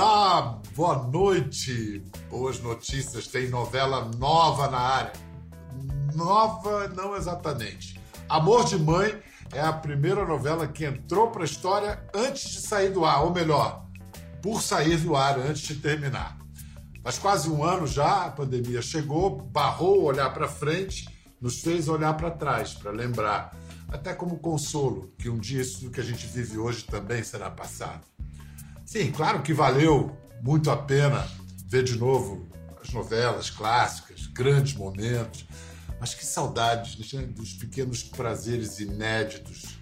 Olá, boa noite. Boas notícias, tem novela nova na área. Nova, não exatamente. Amor de Mãe é a primeira novela que entrou para a história antes de sair do ar, ou melhor, por sair do ar antes de terminar. Faz quase um ano já, a pandemia chegou, barrou o olhar para frente, nos fez olhar para trás, para lembrar, até como consolo, que um dia isso que a gente vive hoje também será passado. Sim, claro que valeu muito a pena ver de novo as novelas clássicas, grandes momentos, mas que saudades né, dos pequenos prazeres inéditos,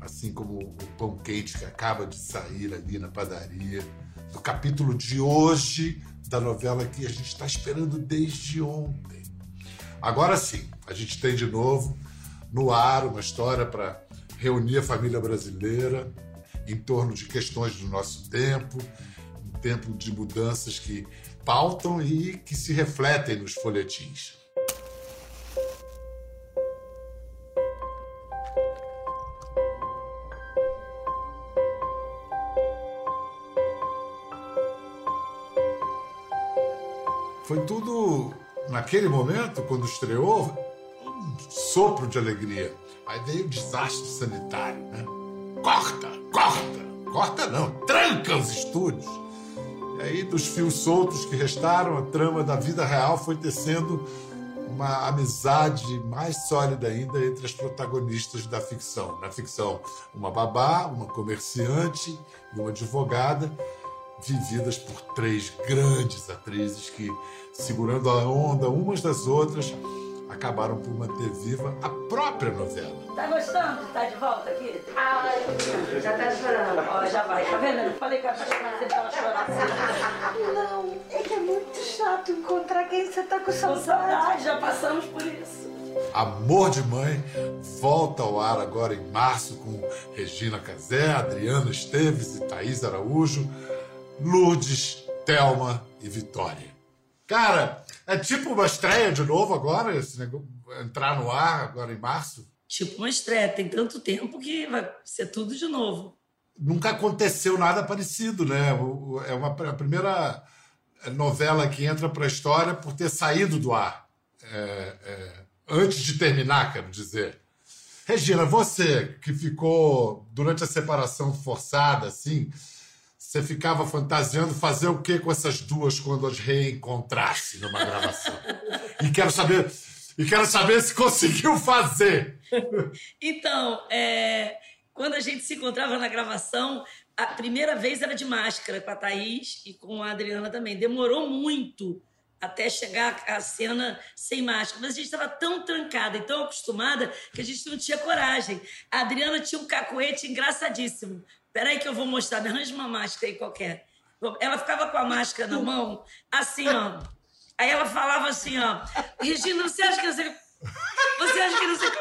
assim como o pão quente que acaba de sair ali na padaria, do capítulo de hoje da novela que a gente está esperando desde ontem. Agora sim, a gente tem de novo no ar uma história para reunir a família brasileira em torno de questões do nosso tempo, um tempo de mudanças que pautam e que se refletem nos folhetins. Foi tudo, naquele momento, quando estreou, um sopro de alegria. Aí veio o desastre sanitário, né? Corta, corta, não, tranca os estúdios. E aí, dos fios soltos que restaram, a trama da vida real foi tecendo uma amizade mais sólida ainda entre as protagonistas da ficção. Na ficção, uma babá, uma comerciante e uma advogada vividas por três grandes atrizes que, segurando a onda umas das outras, acabaram por manter viva a própria novela. Tá gostando de estar de volta aqui? Ai, já tá chorando. Ó, já vai, tá vendo? Eu falei que a você tava chorando. Não, é que é muito chato encontrar quem você tá com saudade. Com saudade, já passamos por isso. Amor de Mãe volta ao ar agora em março com Regina Casé, Adriana Esteves e Thaís Araújo Lourdes, Thelma e Vitória. Cara, é tipo uma estreia de novo agora, esse negócio, entrar no ar agora em março? Tipo uma estreia, tem tanto tempo que vai ser tudo de novo. Nunca aconteceu nada parecido, né? É uma, a primeira novela que entra para a história por ter saído do ar. É, é, antes de terminar, quero dizer. Regina, você que ficou durante a separação forçada, assim, você ficava fantasiando fazer o que com essas duas quando as reencontrasse numa gravação? e quero saber, e quero saber se conseguiu fazer. então, é, quando a gente se encontrava na gravação, a primeira vez era de máscara com a Thaís e com a Adriana também. Demorou muito até chegar a cena sem máscara. Mas a gente estava tão trancada e tão acostumada que a gente não tinha coragem. A Adriana tinha um cacoete engraçadíssimo. Peraí que eu vou mostrar, me arranja uma máscara aí qualquer. Ela ficava com a máscara na mão, assim, ó. Aí ela falava assim, ó. Regina, você acha que não sei... Você acha que não sei...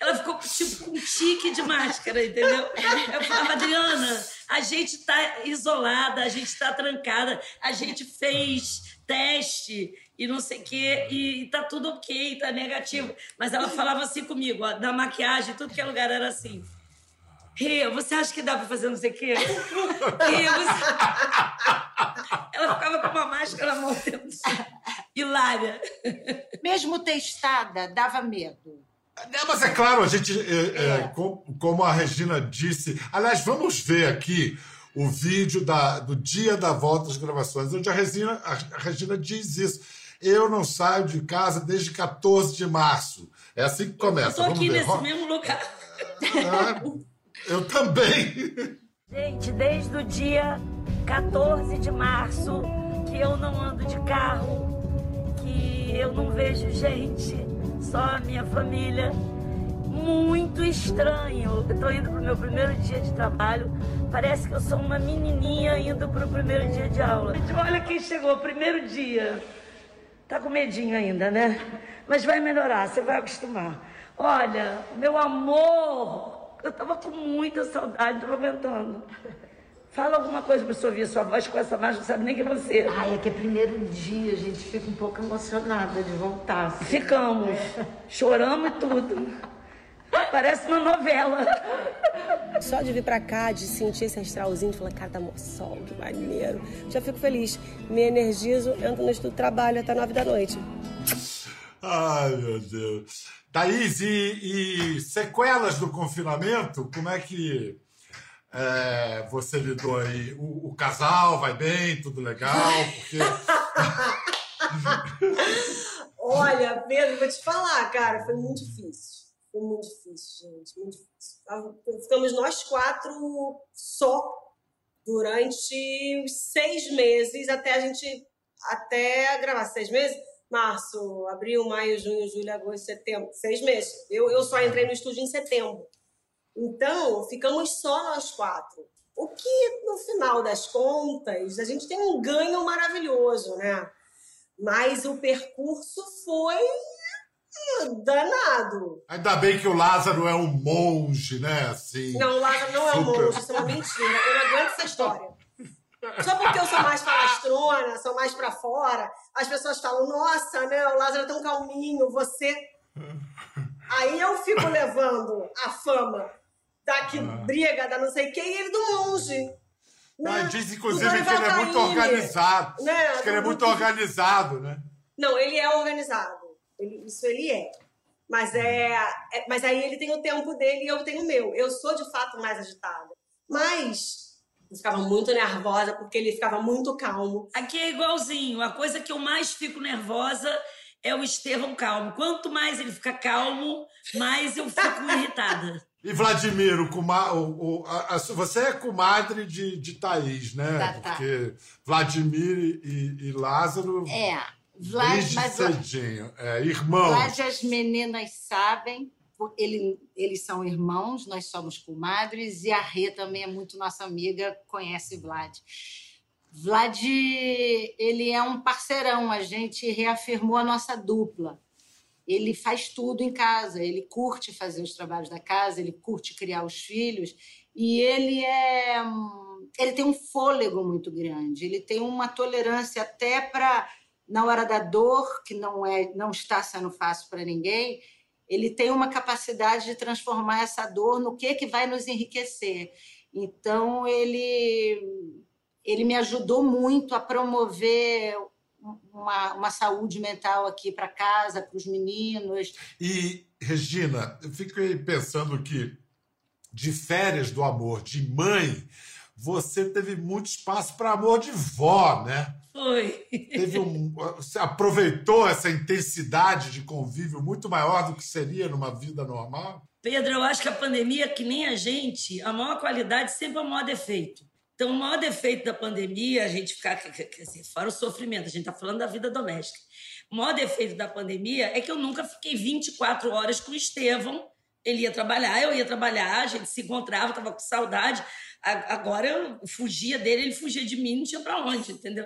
Ela ficou tipo com um tique de máscara, entendeu? Eu falava, Adriana, a gente tá isolada, a gente tá trancada, a gente fez teste e não sei o quê, e tá tudo ok, tá negativo. Mas ela falava assim comigo, ó, da maquiagem, tudo que é lugar era assim. Rê, você acha que dá pra fazer não sei o quê? Rê, você... Ela ficava com uma máscara na mão Hilária. Mesmo testada, dava medo. É, mas é claro, a gente, é, é. É, como a Regina disse. Aliás, vamos ver aqui o vídeo da, do dia da volta das gravações, onde a Regina, a Regina diz isso. Eu não saio de casa desde 14 de março. É assim que começa. Eu tô aqui nesse mesmo lugar. É. Eu também. Gente, desde o dia 14 de março que eu não ando de carro, que eu não vejo gente, só a minha família. Muito estranho. Eu tô indo pro meu primeiro dia de trabalho. Parece que eu sou uma menininha indo pro primeiro dia de aula. Olha quem chegou, primeiro dia. Tá com medinho ainda, né? Mas vai melhorar, você vai acostumar. Olha, meu amor, eu estava com muita saudade, estou aguentando. Fala alguma coisa para ouvir sua voz com essa voz, não sabe nem que é você. Ai, é que é primeiro dia, a gente fica um pouco emocionada de voltar. Assim. Ficamos. É. Choramos e tudo. Parece uma novela. Só de vir pra cá, de sentir esse astralzinho, de falar, cara, tá sol, que maneiro. Já fico feliz. Me energizo, entro no estudo trabalho até nove da noite. Ai, meu Deus. Thaís, e, e sequelas do confinamento? Como é que é, você lidou aí? O, o, casal vai bem? Tudo legal? Porque... Olha, Pedro, vou te falar, cara, foi muito difícil. Foi muito difícil, gente, muito difícil. Ficamos nós quatro só durante seis meses até a gente até gravar seis meses março, abril, maio, junho, julho, agosto, setembro, seis meses. Eu, eu só entrei no estúdio em setembro. Então, ficamos só nós quatro. O que, no final das contas, a gente tem um ganho maravilhoso, né? Mas o percurso foi danado. Ainda bem que o Lázaro é um monge, né? Assim, não, o Lázaro não super... é um monge, isso é uma mentira. Eu não aguento essa história. Só porque eu sou mais falastrona, sou mais para fora, as pessoas falam, nossa, né, o Lázaro é tão calminho, você. Aí eu fico levando a fama da que ah. briga, da não sei quem, e ele do monge. Né? Ah, diz, inclusive, que ele é muito organizado. Né? Diz que ele é muito organizado, né? Não, ele é organizado. Ele, isso ele é. Mas, é, é, mas aí ele tem o tempo dele e eu tenho o meu. Eu sou, de fato, mais agitada. Mas eu ficava muito nervosa porque ele ficava muito calmo. Aqui é igualzinho. A coisa que eu mais fico nervosa é o Estevão calmo. Quanto mais ele fica calmo, mais eu fico irritada. E Vladimir, o, o, a, a, você é comadre de, de Thaís, né? Tá, tá. Porque Vladimir e, e Lázaro. É, Vlad, desde mas cedinho. É, irmãos. Vlad, as meninas sabem, ele, eles são irmãos, nós somos comadres, e a Rê também é muito nossa amiga, conhece Vlad. Vlad, ele é um parceirão, a gente reafirmou a nossa dupla. Ele faz tudo em casa, ele curte fazer os trabalhos da casa, ele curte criar os filhos, e ele é ele tem um fôlego muito grande, ele tem uma tolerância até para na hora da dor, que não é não está sendo fácil para ninguém, ele tem uma capacidade de transformar essa dor no que que vai nos enriquecer. Então ele ele me ajudou muito a promover uma, uma saúde mental aqui para casa, para os meninos. E, Regina, eu fiquei pensando que de férias do amor de mãe, você teve muito espaço para amor de vó, né? Foi. Teve um, você aproveitou essa intensidade de convívio muito maior do que seria numa vida normal? Pedro, eu acho que a pandemia, que nem a gente, a maior qualidade sempre é o maior defeito. Então, o maior defeito da pandemia, a gente ficar, quer dizer, fora o sofrimento, a gente está falando da vida doméstica. O maior defeito da pandemia é que eu nunca fiquei 24 horas com o Estevão. Ele ia trabalhar, eu ia trabalhar, a gente se encontrava, estava com saudade. Agora eu fugia dele, ele fugia de mim, não tinha para onde, entendeu?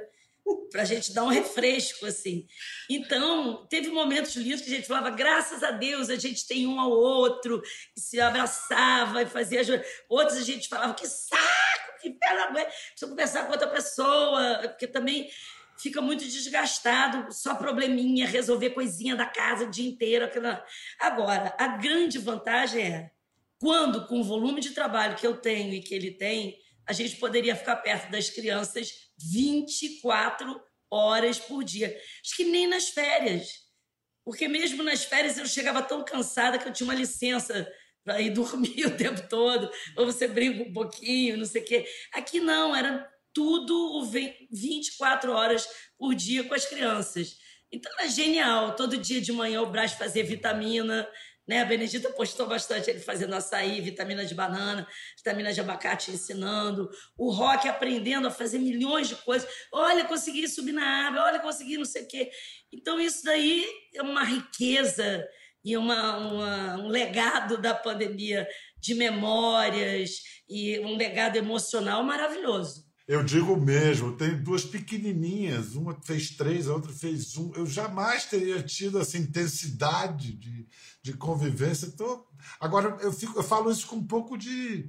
Para a gente dar um refresco, assim. Então, teve momentos lindos que a gente falava, graças a Deus, a gente tem um ao outro, e se abraçava e fazia... Outros a gente falava, que saco, que pela mãe, precisa conversar com outra pessoa, porque também fica muito desgastado, só probleminha, resolver coisinha da casa o dia inteiro. Aquela... Agora, a grande vantagem é, quando, com o volume de trabalho que eu tenho e que ele tem, a gente poderia ficar perto das crianças 24 horas por dia. Acho que nem nas férias. Porque mesmo nas férias eu chegava tão cansada que eu tinha uma licença para ir dormir o tempo todo, ou você brinca um pouquinho, não sei o quê. Aqui não, era tudo 24 horas por dia com as crianças. Então era genial. Todo dia de manhã o Brás fazia vitamina, né? A Benedita postou bastante ele fazendo açaí, vitamina de banana, vitamina de abacate ensinando. O Rock aprendendo a fazer milhões de coisas. Olha, consegui subir na árvore, olha, consegui não sei o quê. Então, isso daí é uma riqueza e uma, uma, um legado da pandemia de memórias e um legado emocional maravilhoso. Eu digo mesmo, tem duas pequenininhas, uma fez três, a outra fez um. Eu jamais teria tido essa intensidade de, de convivência. Tô... Agora, eu, fico, eu falo isso com um pouco de.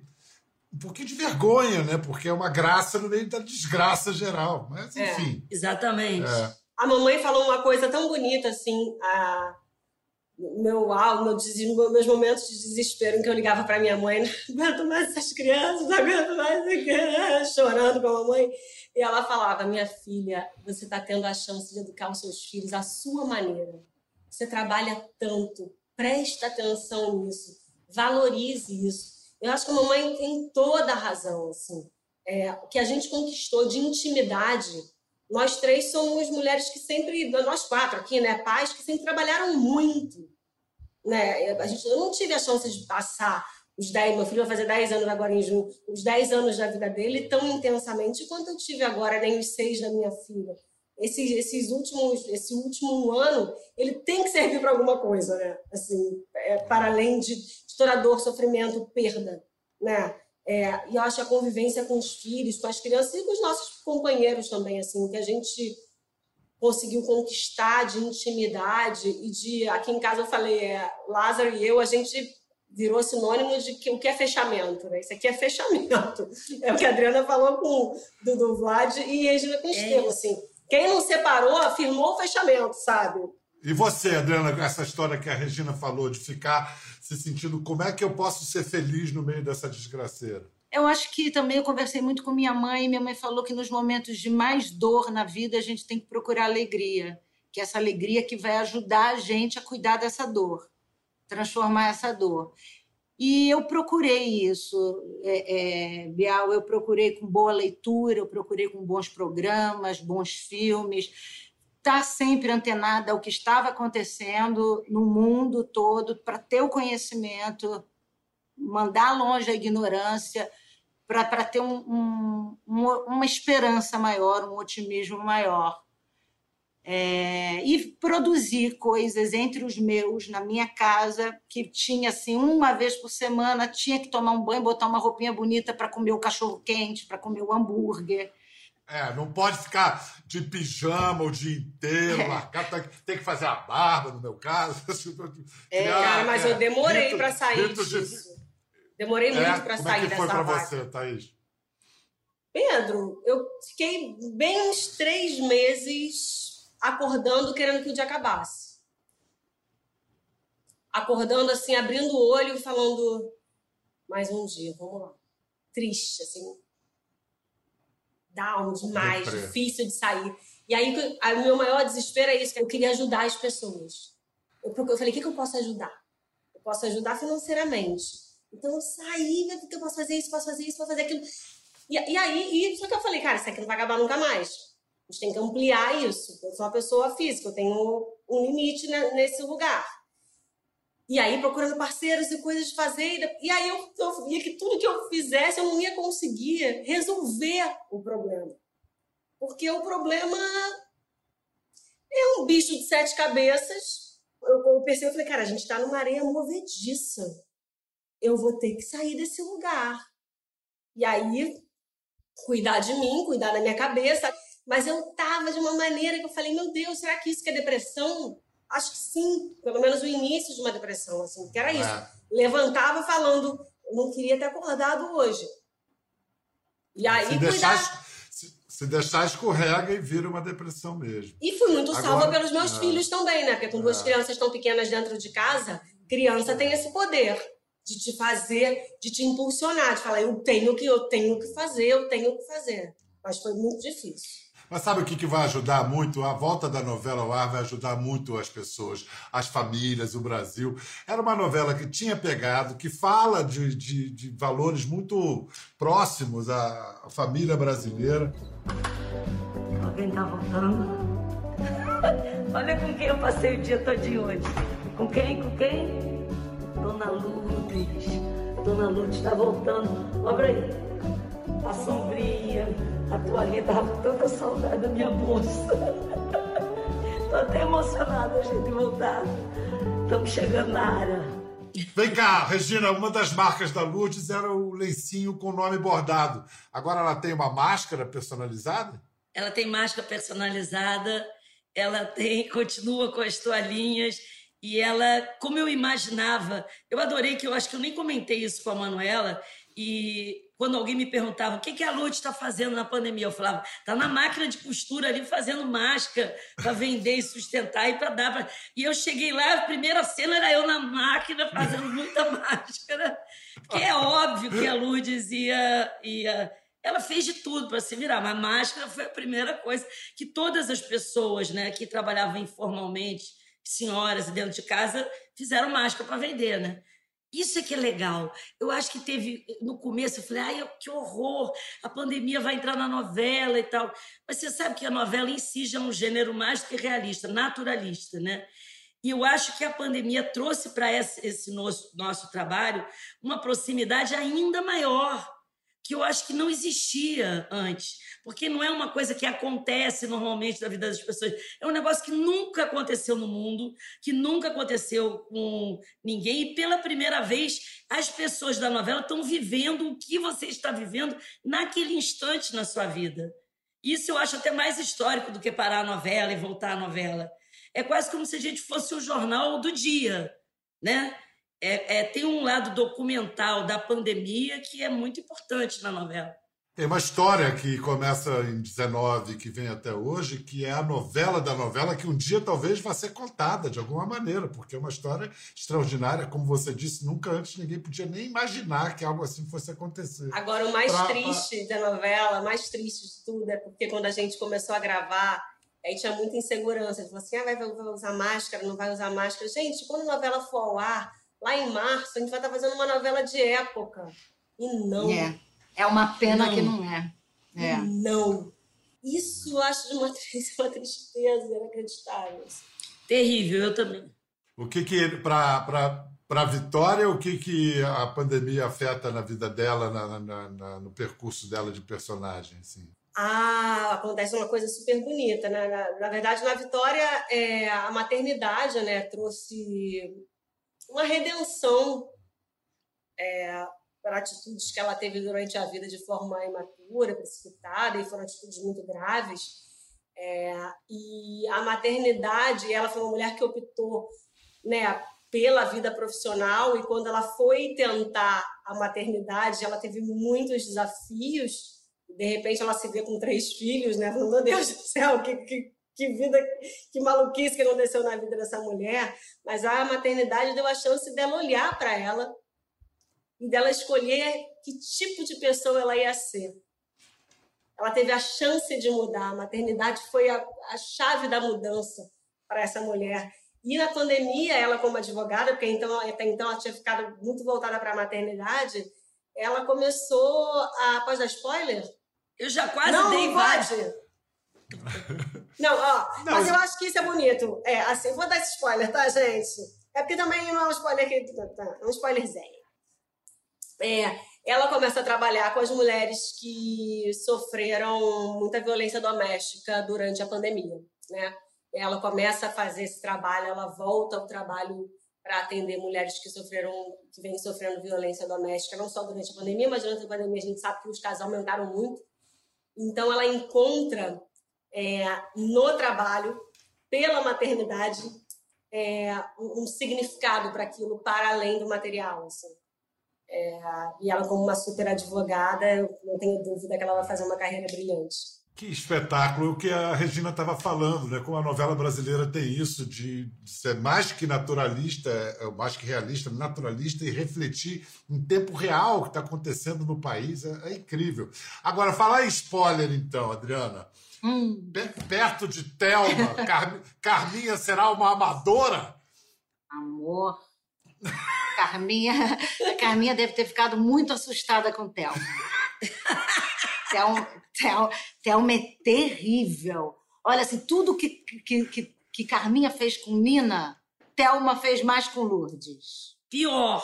um pouquinho de vergonha, né? Porque é uma graça no meio da desgraça geral. Mas, é, enfim. É, exatamente. É. A mamãe falou uma coisa tão bonita assim. A... meu meu meu, meus momentos de desespero em que eu ligava para minha mãe, não aguento mais essas crianças, não aguento mais, chorando com a mamãe. E ela falava: Minha filha, você está tendo a chance de educar os seus filhos à sua maneira. Você trabalha tanto, presta atenção nisso, valorize isso. Eu acho que a mamãe tem toda a razão. Assim. É, o que a gente conquistou de intimidade, nós três somos mulheres que sempre, nós quatro aqui, né, pais que sempre trabalharam muito. Né? A gente, eu não tive a chance de passar os 10, meu filho vai fazer 10 anos agora em junho, os 10 anos da vida dele tão intensamente quanto eu tive agora, nem os 6 da minha filha. Esses, esses últimos, esse último ano, ele tem que servir para alguma coisa, né? Assim, é, para além de, de toda dor, sofrimento, perda, né? É, e eu acho a convivência com os filhos, com as crianças e com os nossos companheiros também, assim, que a gente conseguiu conquistar de intimidade e de aqui em casa eu falei, é, Lázaro e eu, a gente virou sinônimo de que o que é fechamento, né? Isso aqui é fechamento. É o que a Adriana falou com do, do Vlad e Regina com é assim. Quem não separou afirmou o fechamento, sabe? E você, Adriana, com essa história que a Regina falou de ficar se sentindo como é que eu posso ser feliz no meio dessa desgraceira? Eu acho que também eu conversei muito com minha mãe e minha mãe falou que nos momentos de mais dor na vida a gente tem que procurar alegria, que é essa alegria que vai ajudar a gente a cuidar dessa dor transformar essa dor. E eu procurei isso, é, é, Bial, eu procurei com boa leitura, eu procurei com bons programas, bons filmes, estar tá sempre antenada ao que estava acontecendo no mundo todo, para ter o conhecimento, mandar longe a ignorância, para ter um, um, uma esperança maior, um otimismo maior é, e produzir coisas entre os meus na minha casa que tinha assim uma vez por semana tinha que tomar um banho botar uma roupinha bonita para comer o cachorro quente para comer o hambúrguer é, não pode ficar de pijama o dia inteiro, é. marcar, tem que fazer a barba, no meu caso. É, cara, mas é, eu demorei para sair disso. De... Demorei é, muito para sair dessa Como é que foi para você, Thaís? Pedro, eu fiquei bem uns três meses acordando querendo que o dia acabasse. Acordando assim, abrindo o olho e falando mais um dia, vamos lá. Triste, assim. Down demais, difícil de sair. E aí, o meu maior desespero é isso, que eu queria ajudar as pessoas. Eu, eu falei, o que, que eu posso ajudar? Eu posso ajudar financeiramente. Então eu saí, eu posso fazer isso, posso fazer isso, posso fazer aquilo. E, e aí, e, só que eu falei, cara, isso aqui não vai acabar nunca mais. A gente tem que ampliar isso. Eu sou uma pessoa física, eu tenho um limite nesse lugar. E aí, procurando parceiros e coisas de fazer. E aí, eu, eu via que tudo que eu fizesse, eu não ia conseguir resolver o problema. Porque o problema é um bicho de sete cabeças. Eu, eu percebi, eu falei, cara, a gente está numa areia movediça. Eu vou ter que sair desse lugar. E aí, cuidar de mim, cuidar da minha cabeça. Mas eu tava de uma maneira que eu falei, meu Deus, será que isso que é depressão? Acho que sim, pelo menos o início de uma depressão, assim, que era isso. É. Levantava falando, não queria ter acordado hoje. E aí, se deixar, se, se, deixar escorrega e vira uma depressão mesmo. E fui muito Agora, salva pelos meus é. filhos também, né? Porque com duas é. crianças tão pequenas dentro de casa, criança tem esse poder de te fazer, de te impulsionar, de falar, eu tenho que, eu tenho que fazer, eu tenho que fazer. Mas foi muito difícil. Mas sabe o que, que vai ajudar muito? A volta da novela ao ar vai ajudar muito as pessoas, as famílias, o Brasil. Era uma novela que tinha pegado, que fala de, de, de valores muito próximos à família brasileira. Alguém tá voltando? Olha com quem eu passei o dia todinho hoje. Com quem? Com quem? Dona Lourdes. Dona Lourdes está voltando. Olha aí a sombrinha, a toalhinha, tava com tanta saudade da minha moça. Tô até emocionada a gente voltar. Estamos chegando na área. Vem cá, Regina, uma das marcas da Lourdes era o lencinho com nome bordado. Agora ela tem uma máscara personalizada? Ela tem máscara personalizada, ela tem, continua com as toalhinhas e ela, como eu imaginava, eu adorei que eu acho que eu nem comentei isso com a Manuela, E quando alguém me perguntava o que, que a Lute está fazendo na pandemia, eu falava, está na máquina de costura ali fazendo máscara para vender e sustentar e para dar. Pra... E eu cheguei lá, a primeira cena era eu na máquina fazendo muita máscara, que é óbvio que a Lourdes ia, ia ela fez de tudo para se virar, mas máscara foi a primeira coisa que todas as pessoas né, que trabalhavam informalmente, senhoras dentro de casa, fizeram máscara para vender, né? Isso é que é legal. Eu acho que teve, no começo, eu falei, ai, que horror, a pandemia vai entrar na novela e tal. Mas você sabe que a novela em si já é um gênero mais do que realista, naturalista, né? E eu acho que a pandemia trouxe para esse, nosso, nosso trabalho uma proximidade ainda maior que eu acho que não existia antes, porque não é uma coisa que acontece normalmente na vida das pessoas, é um negócio que nunca aconteceu no mundo, que nunca aconteceu com ninguém, e pela primeira vez as pessoas da novela estão vivendo o que você está vivendo naquele instante na sua vida. Isso eu acho até mais histórico do que parar a novela e voltar à novela. É quase como se a gente fosse o jornal do dia, né? É, é, tem um lado documental da pandemia que é muito importante na novela. Tem uma história que começa em 19 que vem até hoje, que é a novela da novela, que um dia talvez vá ser contada de alguma maneira, porque é uma história extraordinária. Como você disse, nunca antes ninguém podia nem imaginar que algo assim fosse acontecer. Agora, o mais pra, triste pra... da novela, mais triste de tudo, é porque quando a gente começou a gravar, aí tinha muita insegurança. Tipo assim, ah, vai usar máscara, não vai usar máscara. Gente, quando a novela for ao ar, lá em março, a gente vai estar fazendo uma novela de época. E não. É, é uma pena não. que não é. é. E não. Isso eu acho de uma, uma tristeza inacreditável. Terrível, eu também. O que que, para para Vitória, o que, que a pandemia afeta na vida dela, na, na, na, no percurso dela de personagem? Assim? Ah, acontece uma coisa super bonita. Né? Na, na verdade, na Vitória, é, a maternidade né, trouxe uma redenção é, para atitudes que ela teve durante a vida de forma imatura, precipitada, e foram atitudes muito graves. É, e a maternidade, ela foi uma mulher que optou né, pela vida profissional, e quando ela foi tentar a maternidade, ela teve muitos desafios. De repente, ela se vê com três filhos, né? Falando, meu Deus do céu, que, que, que vida, que maluquice que aconteceu na vida dessa mulher, mas a maternidade deu a chance dela olhar para ela e dela escolher que tipo de pessoa ela ia ser. Ela teve a chance de mudar. A maternidade foi a, a chave da mudança para essa mulher. E na pandemia, ela como advogada, porque então até então ela tinha ficado muito voltada para a maternidade, ela começou a pode dar spoiler? Eu já quase Não, dei vários. Não, ó, não, mas eu acho que isso é bonito. É, assim, vou dar esse spoiler, tá, gente? É porque também não é um spoiler que. Tá, tá, é um spoilerzinho. É, ela começa a trabalhar com as mulheres que sofreram muita violência doméstica durante a pandemia, né? Ela começa a fazer esse trabalho, ela volta ao trabalho para atender mulheres que sofreram, que vêm sofrendo violência doméstica, não só durante a pandemia, mas durante a pandemia a gente sabe que os casos aumentaram muito. Então ela encontra é, no trabalho, pela maternidade, é, um, significado para aquilo para além do material. Assim. É, e ela, como uma super advogada, eu não tenho dúvida que ela vai fazer uma carreira brilhante. Que espetáculo, o que a Regina estava falando, né? Como a novela brasileira tem isso de ser mais que naturalista, é, mais que realista, naturalista e refletir em tempo real o que está acontecendo no país, é, é incrível. Agora, falar em spoiler, então, Adriana. Hum. Perto de Thelma, Car... Carminha será uma amadora? Amor. Carminha, Carminha deve ter ficado muito assustada com Thelma. Thelma, Thelma, Thelma é terrível. Olha, assim, tudo que, que, que, que Carminha fez com Nina, Thelma fez mais com Lourdes. Pior.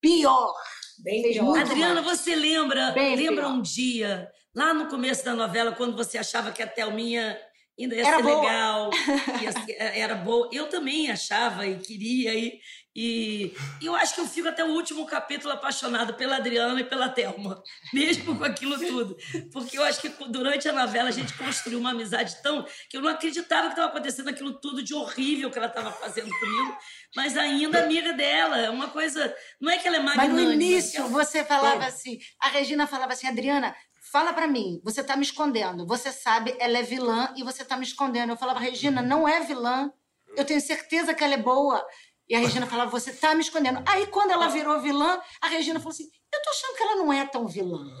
Pior. Bem pior. Adriana, você lembra, Bem lembra pior. um dia Lá no começo da novela, quando você achava que a Thelminha ainda ia era ser boa. legal, ia, era boa, eu também achava e queria. E, E eu acho que eu fico até o último capítulo apaixonada pela Adriana e pela Thelma, mesmo com aquilo tudo. Porque eu acho que durante a novela a gente construiu uma amizade tão. que eu não acreditava que estava acontecendo aquilo tudo de horrível que ela estava fazendo comigo, mas ainda amiga dela. É uma coisa. Não é que ela é magnânima. Mas no início ela... você falava assim, a Regina falava assim, Adriana, fala para mim, você tá me escondendo. Você sabe, ela é vilã e você tá me escondendo. Eu falava, Regina, não é vilã. Eu tenho certeza que ela é boa. E a Regina falava, você tá me escondendo. Aí, quando ela virou vilã, a Regina falou assim: eu tô achando que ela não é tão vilã.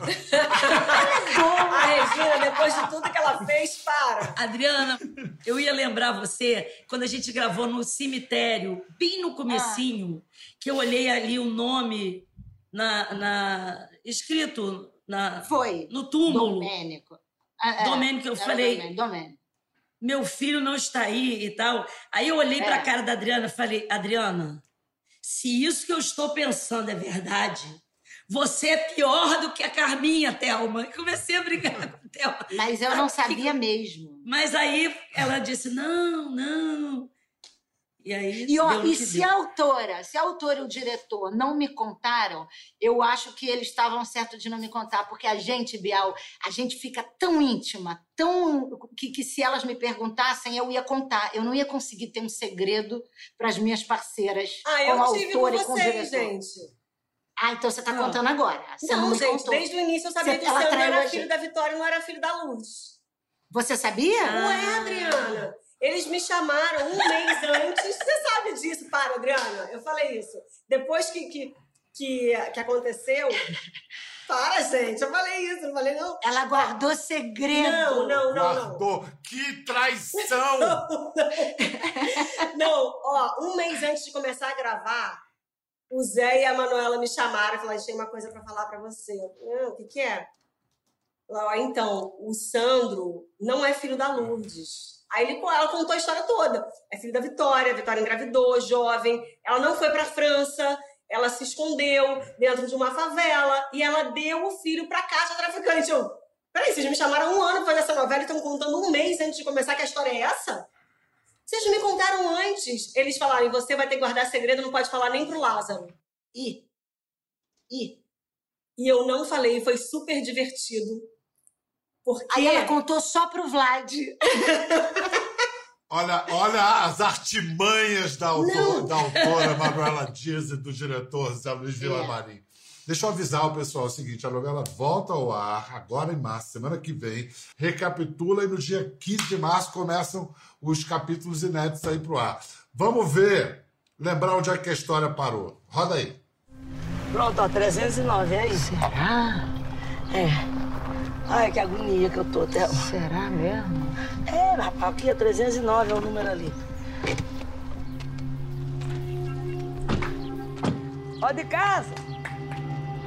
a Regina, depois de tudo que ela fez, para. Adriana, eu ia lembrar você quando a gente gravou no cemitério, bem no comecinho, ah. que eu olhei ali o nome na, na escrito na, Foi. no túmulo. Domênico. É, Domênico, eu falei. Domênico. Domênico meu filho não está aí e tal. Aí eu olhei é. para a cara da Adriana e falei: Adriana, se isso que eu estou pensando é verdade, você é pior do que a Carminha, Thelma. E comecei a brigar com a Thelma. Mas eu não sabia mesmo. Mas aí ela disse: não, não. E aí. E, ó, e se deu. a autora, se a autora e o diretor não me contaram, eu acho que eles estavam certos de não me contar, porque a gente, Bial, a gente fica tão íntima, tão. Que, que se elas me perguntassem, eu ia contar. Eu não ia conseguir ter um segredo para as minhas parceiras. Ah, eu com tive autora com e com o diretor. gente. Ah, então você está contando agora. Você não, não gente, contou. desde o início eu sabia você, que o Sandro era filho da Vitória e não era filho da Lourdes. Você sabia? Não é, Adriana. Eles me chamaram um mês antes. Você sabe disso, para, Adriana. Eu falei isso. Depois que, que, que, que aconteceu. Para, gente. Eu falei isso. Eu falei, não. Ela guardou segredo. Não, não, não. Guardou. Não. Que traição! Não, não. não, ó, um mês antes de começar a gravar, o Zé e a Manuela me chamaram e falaram: a gente tem uma coisa para falar para você. Eu, o que, que é? Então, o Sandro não é filho da Lourdes. Aí ele, ela contou a história toda. É filho da Vitória, a Vitória engravidou, jovem. Ela não foi para a França, ela se escondeu dentro de uma favela e ela deu o filho para casa traficante. Eu, peraí, vocês me chamaram um ano para fazer essa novela e estão contando um mês antes de começar que a história é essa? Vocês me contaram antes. Eles falaram, você vai ter que guardar segredo, não pode falar nem pro Lázaro. E? E? E eu não falei, foi super divertido. Porque... Aí ela contou só pro Vlad. Olha, olha as artimanhas da, autor, da autora Manuela Dias e do diretor Zé Luiz Villamarim. É. Deixa eu avisar o pessoal o seguinte: a novela volta ao ar agora em março, semana que vem. Recapitula e no dia 15 de março começam os capítulos inéditos aí pro ar. Vamos ver, lembrar onde é que a história parou. Roda aí. Pronto, ó, 309, é isso. Será? É. Ai, que agonia que eu tô, Thelma. Será mesmo? É, rapaz, aqui é 309, é o número ali. Ó, de casa.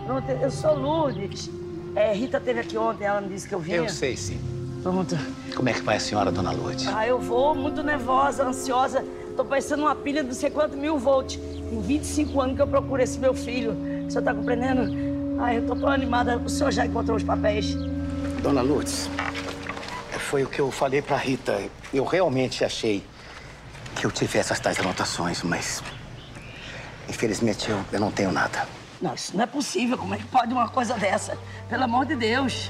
Pronto, eu sou Lourdes. É, Rita teve aqui ontem, ela me disse que eu vinha. Eu sei, sim. Pronto. Como é que vai a senhora, dona Lourdes? Ah, eu vou muito nervosa, ansiosa. Tô parecendo uma pilha de não sei quantos mil volts. Tem 25 anos que eu procuro esse meu filho. O senhor tá compreendendo? Ai, eu tô tão animada. O senhor já encontrou os papéis? Dona Lourdes, foi o que eu falei pra Rita. Eu realmente achei que eu tive essas tais anotações, mas infelizmente eu, eu não tenho nada. Não, isso não é possível. Como é que pode uma coisa dessa? Pelo amor de Deus.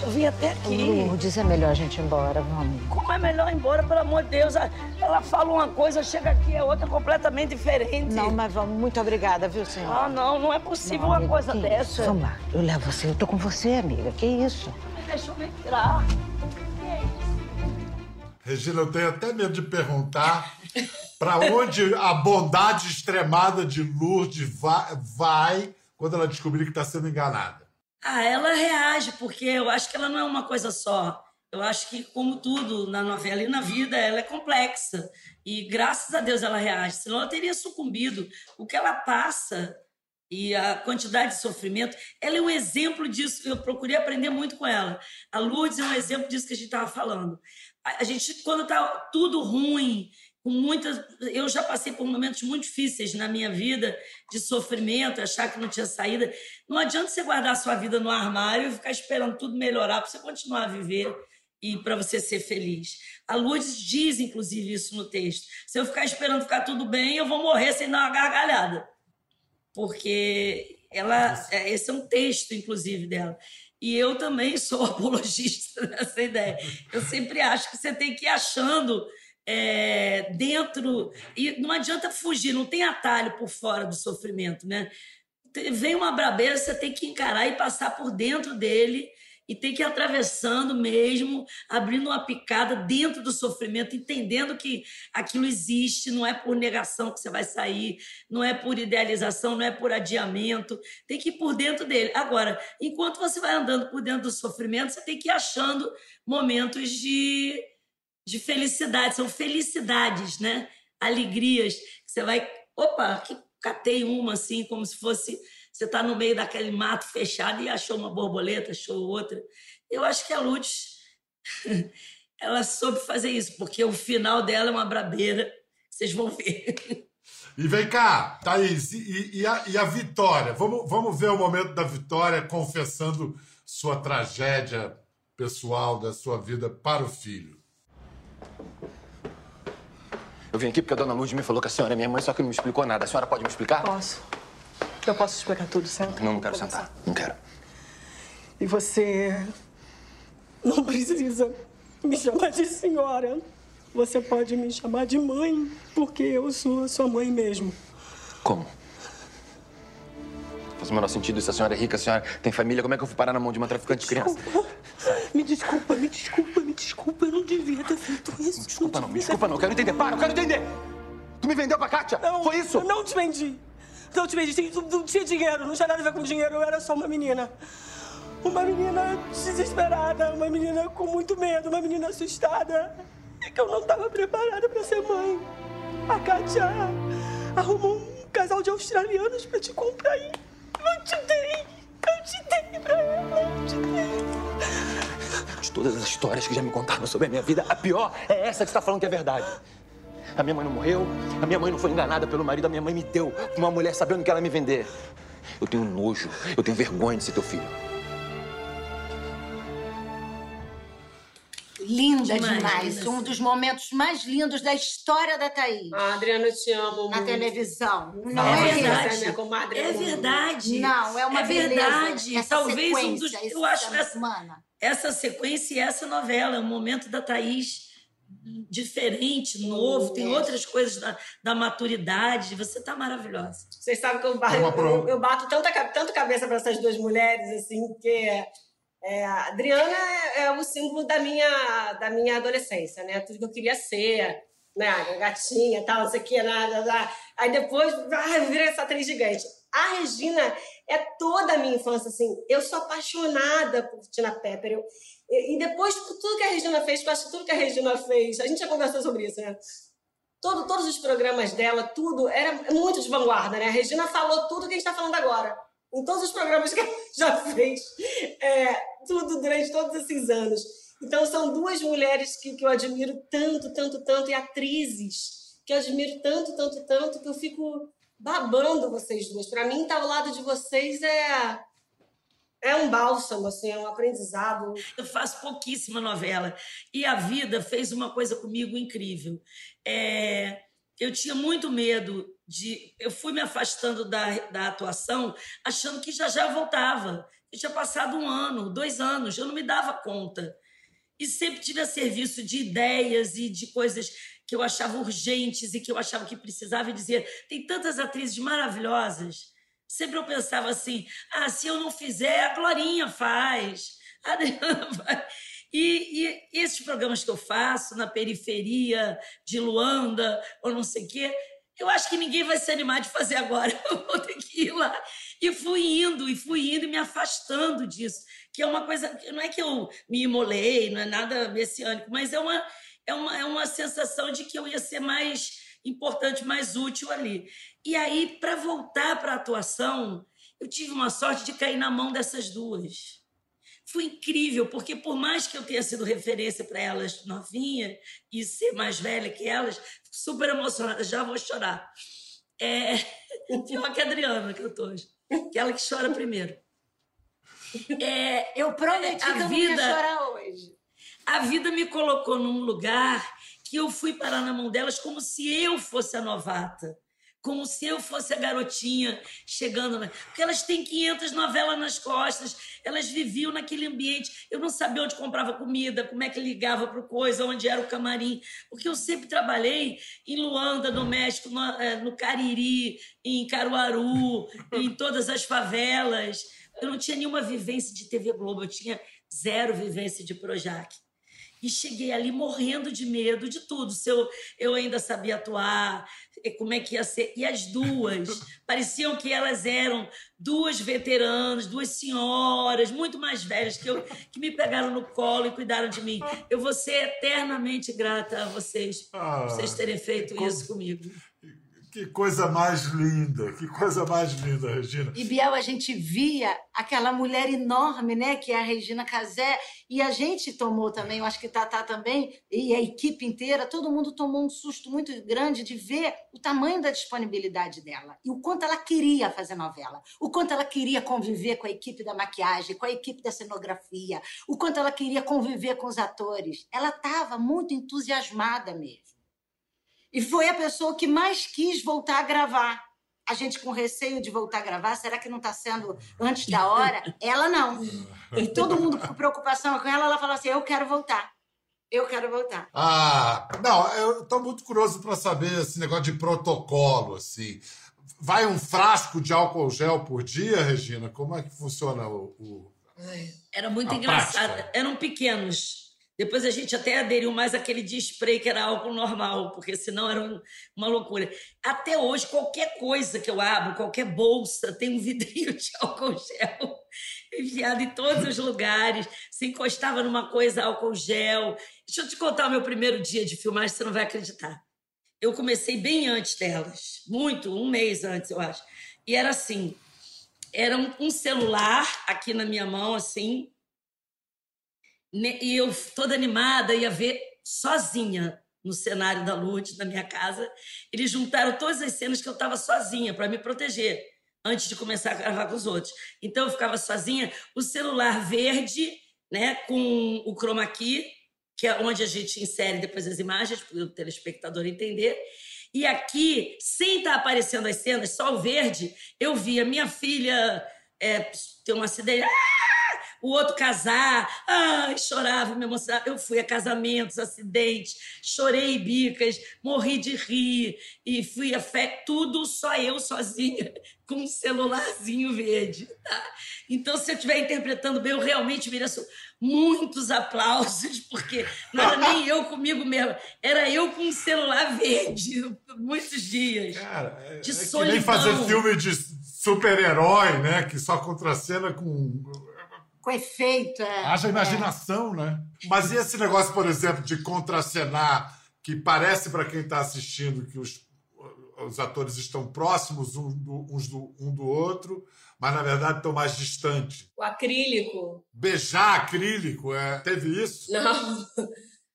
Eu vim até aqui. Lourdes, é melhor a gente ir embora, vamos. Como é melhor ir embora, pelo amor de Deus? Ela fala uma coisa, chega aqui, é outra completamente diferente. Não, mas vamos. Muito obrigada, viu, senhora? Ah, não, não é possível não, uma amiga, coisa dessa. Vamos lá, eu levo você. Eu tô com você, amiga. Que isso? Deixa eu entrar. Regina, eu tenho até medo de perguntar para onde a bondade extremada de Lourdes vai, vai quando ela descobrir que está sendo enganada. Ah, ela reage, porque eu acho que ela não é uma coisa só. Eu acho que, como tudo na novela e na vida, ela é complexa. E graças a Deus ela reage, senão ela teria sucumbido. O que ela passa e a quantidade de sofrimento, ela é um exemplo disso. Eu procurei aprender muito com ela. A Lourdes é um exemplo disso que a gente estava falando. A gente, quando está tudo ruim, com muitas. Eu já passei por momentos muito difíceis na minha vida, de sofrimento, achar que não tinha saída. Não adianta você guardar sua vida no armário e ficar esperando tudo melhorar para você continuar a viver. e para você ser feliz. A Lourdes diz, inclusive, isso no texto. Se eu ficar esperando ficar tudo bem, eu vou morrer sem dar uma gargalhada. Porque ela, é, esse é um texto, inclusive, dela. E eu também sou apologista dessa ideia. Eu sempre acho que você tem que ir achando é, dentro. E não adianta fugir, não tem atalho por fora do sofrimento, né? Vem uma brabeira, você tem que encarar e passar por dentro dele e tem que ir atravessando mesmo, abrindo uma picada dentro do sofrimento, entendendo que aquilo existe, não é por negação que você vai sair, não é por idealização, não é por adiamento, tem que ir por dentro dele. Agora, enquanto você vai andando por dentro do sofrimento, você tem que ir achando momentos de, de felicidade, são felicidades, né? Alegrias, que você vai, opa, que catei uma assim, como se fosse você está no meio daquele mato fechado e achou uma borboleta, achou outra. Eu acho que a Lutz, ela soube fazer isso, porque o final dela é uma brabeira, vocês vão ver. E vem cá, Thaís, e, e, a, e a Vitória? Vamos, vamos ver o momento da Vitória confessando sua tragédia pessoal da sua vida para o filho. Eu vim aqui porque a dona Lourdes me falou que a senhora é minha mãe, só que não me explicou nada. A senhora pode me explicar? Posso. Eu posso explicar tudo, senta? Não, não quero sentar. Não quero. E você não precisa me chamar de senhora. Você pode me chamar de mãe, porque eu sou sua mãe mesmo. Como? Faz o menor sentido. Se a senhora é rica, a senhora tem família, como é que eu vou parar na mão de uma traficante de criança? Me desculpa, me desculpa, me desculpa. Eu não devia ter feito isso. Desculpa não, me desculpa não. Quero entender. Para, eu quero entender. Tu me vendeu pra Kátia? Não, Foi isso? Eu não te vendi. Não te vendi. Não, tinha dinheiro. Não tinha nada a ver com dinheiro. Eu era só uma menina. Uma menina desesperada. Uma menina com muito medo. Uma menina assustada. E que eu não estava preparada para ser mãe. A Kátia arrumou um casal de australianos para te comprar e eu te dei. Eu te dei pra ela. Eu te dei. De todas as histórias que já me contaram sobre a minha vida, a pior é essa que você tá falando que é verdade. A minha mãe não morreu, a minha mãe não foi enganada pelo marido, a minha mãe me deu uma mulher sabendo que ela ia me vender. Eu tenho nojo, eu tenho vergonha de ser teu filho. Linda Demais, demais. Um dos momentos mais lindos da história da Thaís. Ah, Adriana, eu te amo na muito. televisão. Não É é, verdade. É minha comadre. É verdade. Não, é uma É verdade. Essa Talvez um dos. esse Eu acho tema, essa, essa sequência e essa novela, é um momento da Thaís diferente, novo, tem é. outras coisas da, da maturidade. Você tá maravilhosa. Vocês sabem que eu bato, É eu, eu bato tanta, tanto cabeça para essas duas mulheres, assim, que é, a Adriana é, é o símbolo da minha, da minha adolescência, né? Tudo que eu queria ser, né? Gatinha e tal, não sei o que, nada, nada. Aí depois, ah, eu virei essa atriz gigante. A Regina é toda a minha infância, assim. Eu sou apaixonada por Tina Pepper. Eu, e, e depois, tudo que a Regina fez, que tudo que a Regina fez, a gente já conversou sobre isso, né? Todo, todos os programas dela, tudo, era muito de vanguarda, né? A Regina falou tudo que a gente está falando agora. Em todos os programas que ela já fez. É, tudo durante todos esses anos. Então, são duas mulheres que, que eu admiro tanto, tanto, tanto, e atrizes que eu admiro tanto, tanto, tanto, que eu fico babando vocês duas. Para mim, estar ao lado de vocês é, é um bálsamo, assim, é um aprendizado. Eu faço pouquíssima novela. E a vida fez uma coisa comigo incrível. É, eu tinha muito medo de. Eu fui me afastando da, da atuação, achando que já já voltava. Eu tinha passado um ano, dois anos, eu não me dava conta. E sempre tive a serviço de ideias e de coisas que eu achava urgentes e que eu achava que precisava dizer. Tem tantas atrizes maravilhosas. Sempre eu pensava assim: ah, se eu não fizer, a Glorinha faz, a Adriana faz. E, e esses programas que eu faço na periferia de Luanda ou não sei o quê, eu acho que ninguém vai se animar de fazer agora. Eu vou ter que ir lá. E fui indo, e fui indo e me afastando disso. Que é uma coisa. Não é que eu me imolei, não é nada messiânico, mas é uma, é uma, é uma sensação de que eu ia ser mais importante, mais útil ali. E aí, para voltar para a atuação, eu tive uma sorte de cair na mão dessas duas. Foi incrível, porque por mais que eu tenha sido referência para elas novinha e ser mais velha que elas, super emocionada, já vou chorar. É pior que a Adriana que eu tô hoje, que ela que chora primeiro. É, Eu prometi A que eu não vida- ia chorar hoje. a vida me colocou num lugar que eu fui parar na mão delas como se eu fosse a novata como se eu fosse a garotinha chegando. Na... Porque elas têm 500 novelas nas costas, elas viviam naquele ambiente. Eu não sabia onde comprava comida, como é que ligava para coisa, onde era o camarim. Porque eu sempre trabalhei em Luanda, no México, no, é, no Cariri, em Caruaru, em todas as favelas. Eu não tinha nenhuma vivência de TV Globo, eu tinha zero vivência de Projac. E cheguei ali morrendo de medo de tudo. Se eu, eu ainda sabia atuar, como é que ia ser. E as duas pareciam que elas eram duas veteranas, duas senhoras, muito mais velhas, que, eu, que me pegaram no colo e cuidaram de mim. Eu vou ser eternamente grata a vocês ah, por vocês terem feito isso comigo. Que coisa mais linda, que coisa mais linda, Regina. E Biel, a gente via aquela mulher enorme, né, que é a Regina Casé, e a gente tomou também, eu acho que Tatá também, e a equipe inteira, todo mundo tomou um susto muito grande de ver o tamanho da disponibilidade dela e o quanto ela queria fazer novela, o quanto ela queria conviver com a equipe da maquiagem, com a equipe da cenografia, o quanto ela queria conviver com os atores. Ela estava muito entusiasmada mesmo. E foi a pessoa que mais quis voltar a gravar. A gente com receio de voltar a gravar, será que não está sendo antes da hora? Ela não. E todo mundo com preocupação com ela, ela falou assim: eu quero voltar. Eu quero voltar. Ah, não, eu estou muito curioso para saber esse negócio de protocolo, assim. Vai um frasco de álcool gel por dia, Regina? Como é que funciona o. o... Era muito engraçado. Prática? Eram pequenos depois a gente até aderiu mais àquele spray que era álcool normal, porque senão era uma loucura. Até hoje, qualquer coisa que eu abro, qualquer bolsa, tem um vidrinho de álcool gel enfiado em todos os lugares. Se encostava numa coisa, álcool gel. Deixa eu te contar o meu primeiro dia de filmagem, você não vai acreditar. Eu comecei bem antes delas, muito, um mês antes, eu acho. E era assim: era um celular aqui na minha mão, assim, e eu, toda animada, ia ver sozinha no cenário da Lourdes, na minha casa. Eles juntaram todas as cenas que eu estava sozinha para me proteger antes de começar a gravar com os outros. Então eu ficava sozinha, o celular verde, né, com o chroma key, que é onde a gente insere depois as imagens para o telespectador entender. E aqui, sem estar tá aparecendo as cenas, só o verde, eu via minha filha é, ter um acidente. Ah! O outro casar, ai, chorava, me emocionava. Eu fui a casamentos, acidentes, chorei bicas, morri de rir e fui a fé, tudo só eu sozinha, com um celularzinho verde, tá? Então, se eu estiver interpretando bem, eu realmente mereço muitos aplausos, porque não era nem eu comigo mesmo, era eu com um celular verde, muitos dias. Cara, é, de é solidão. que nem fazer filme de super-herói, né? Que só contracena com com efeito. É, Haja imaginação, é. né? Mas e esse negócio, por exemplo, de contracenar, que parece para quem está assistindo que os, os atores estão próximos um do, uns do, um do outro, mas na verdade estão mais distantes. O acrílico. Beijar acrílico, é. teve isso? Não.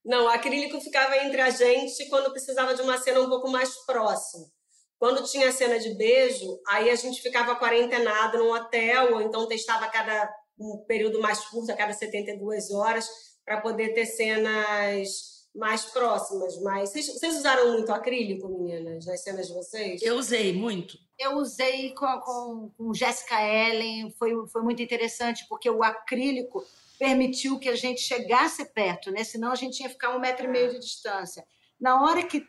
Não, o acrílico ficava entre a gente quando precisava de uma cena um pouco mais próxima. Quando tinha cena de beijo, aí a gente ficava quarentenado num hotel, ou então testava cada um período mais curto, a cada 72 horas, para poder ter cenas mais próximas. Mas vocês, vocês, usaram muito acrílico, meninas, nas cenas de vocês? Eu usei muito. Eu usei com, com, com Jessica Ellen, foi, foi muito interessante, porque o acrílico permitiu que a gente chegasse perto, né? Senão a gente ia ficar um metro e meio de distância. Na hora que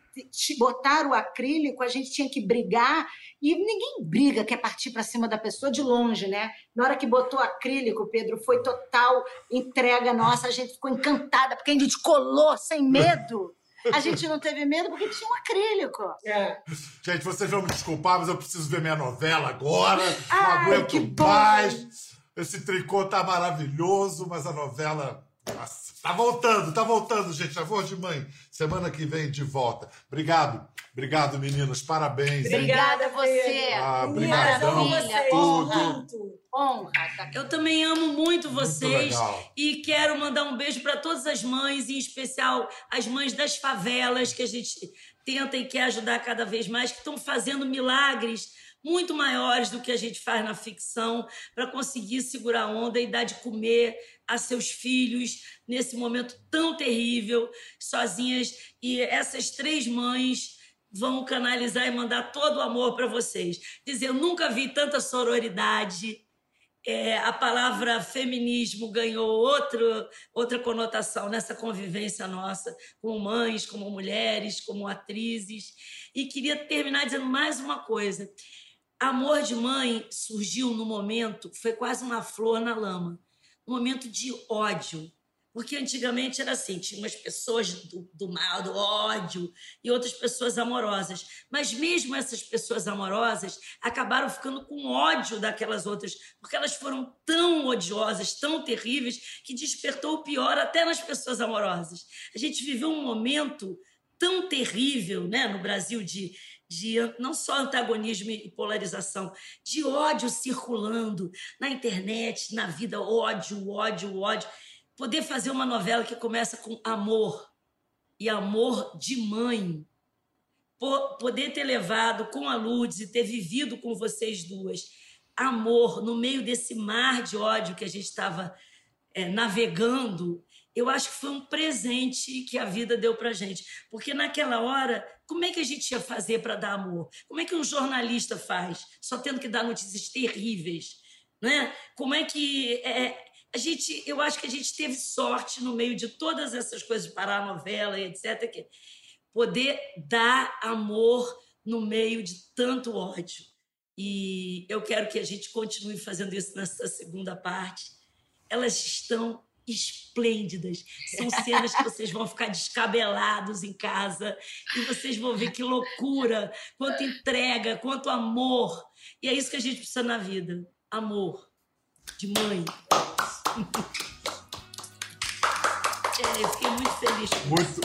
botaram o acrílico, a gente tinha que brigar e ninguém briga, quer partir para cima da pessoa de longe, né? Na hora que botou acrílico, Pedro, foi total entrega nossa, a gente ficou encantada, porque a gente colou sem medo. A gente não teve medo porque tinha um acrílico. É. Gente, vocês vão me desculpar, mas eu preciso ver minha novela agora. Ai, não aguento mais. Esse tricô tá maravilhoso, mas a novela nossa, tá voltando, tá voltando, gente. Avô de mãe. Semana que vem de volta. Obrigado. Obrigado, meninos. Parabéns. Obrigada a você. Ah, obrigadão. Tudo. Honra. Tá Eu também amo muito vocês muito e quero mandar um beijo para todas as mães, em especial as mães das favelas que a gente tenta e quer ajudar cada vez mais, que estão fazendo milagres muito maiores do que a gente faz na ficção para conseguir segurar a onda e dar de comer a seus filhos nesse momento tão terrível, sozinhas. E essas três mães vão canalizar e mandar todo o amor para vocês. Dizer, eu nunca vi tanta sororidade. É, a palavra feminismo ganhou outro, outra conotação nessa convivência nossa, como mães, como mulheres, como atrizes. E queria terminar dizendo mais uma coisa. Amor de mãe surgiu no momento, foi quase uma flor na lama, um momento de ódio. Porque antigamente era assim, tinha umas pessoas do, do mal, do ódio, e outras pessoas amorosas. Mas mesmo essas pessoas amorosas acabaram ficando com ódio daquelas outras, porque elas foram tão odiosas, tão terríveis, que despertou o pior até nas pessoas amorosas. A gente viveu um momento tão terrível né, no Brasil de de não só antagonismo e polarização, de ódio circulando na internet, na vida, ódio, ódio, ódio. Poder fazer uma novela que começa com amor e amor de mãe. Poder ter levado com a Lourdes e ter vivido com vocês duas amor no meio desse mar de ódio que a gente estava é, navegando eu acho que foi um presente que a vida deu para gente. Porque naquela hora, como é que a gente ia fazer para dar amor? Como é que um jornalista faz, só tendo que dar notícias terríveis? Né? Como é que. É, a gente, eu acho que a gente teve sorte no meio de todas essas coisas, parar a novela e etc., que poder dar amor no meio de tanto ódio. E eu quero que a gente continue fazendo isso nessa segunda parte. Elas estão esplêndidas. São cenas que vocês vão ficar descabelados em casa e vocês vão ver que loucura, quanto entrega, quanto amor. E é isso que a gente precisa na vida: amor de mãe. É, eu fiquei muito feliz. Muito,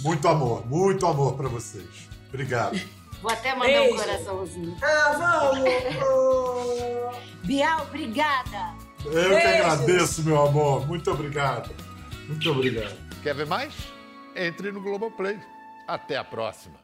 muito amor, muito amor para vocês. Obrigado. Vou até mandar Beijo. um coraçãozinho. Ah, vamos! Bial, obrigada! Eu Beijos. que agradeço, meu amor. Muito obrigado. Muito obrigado. Quer ver mais? Entre no Globoplay. Até a próxima.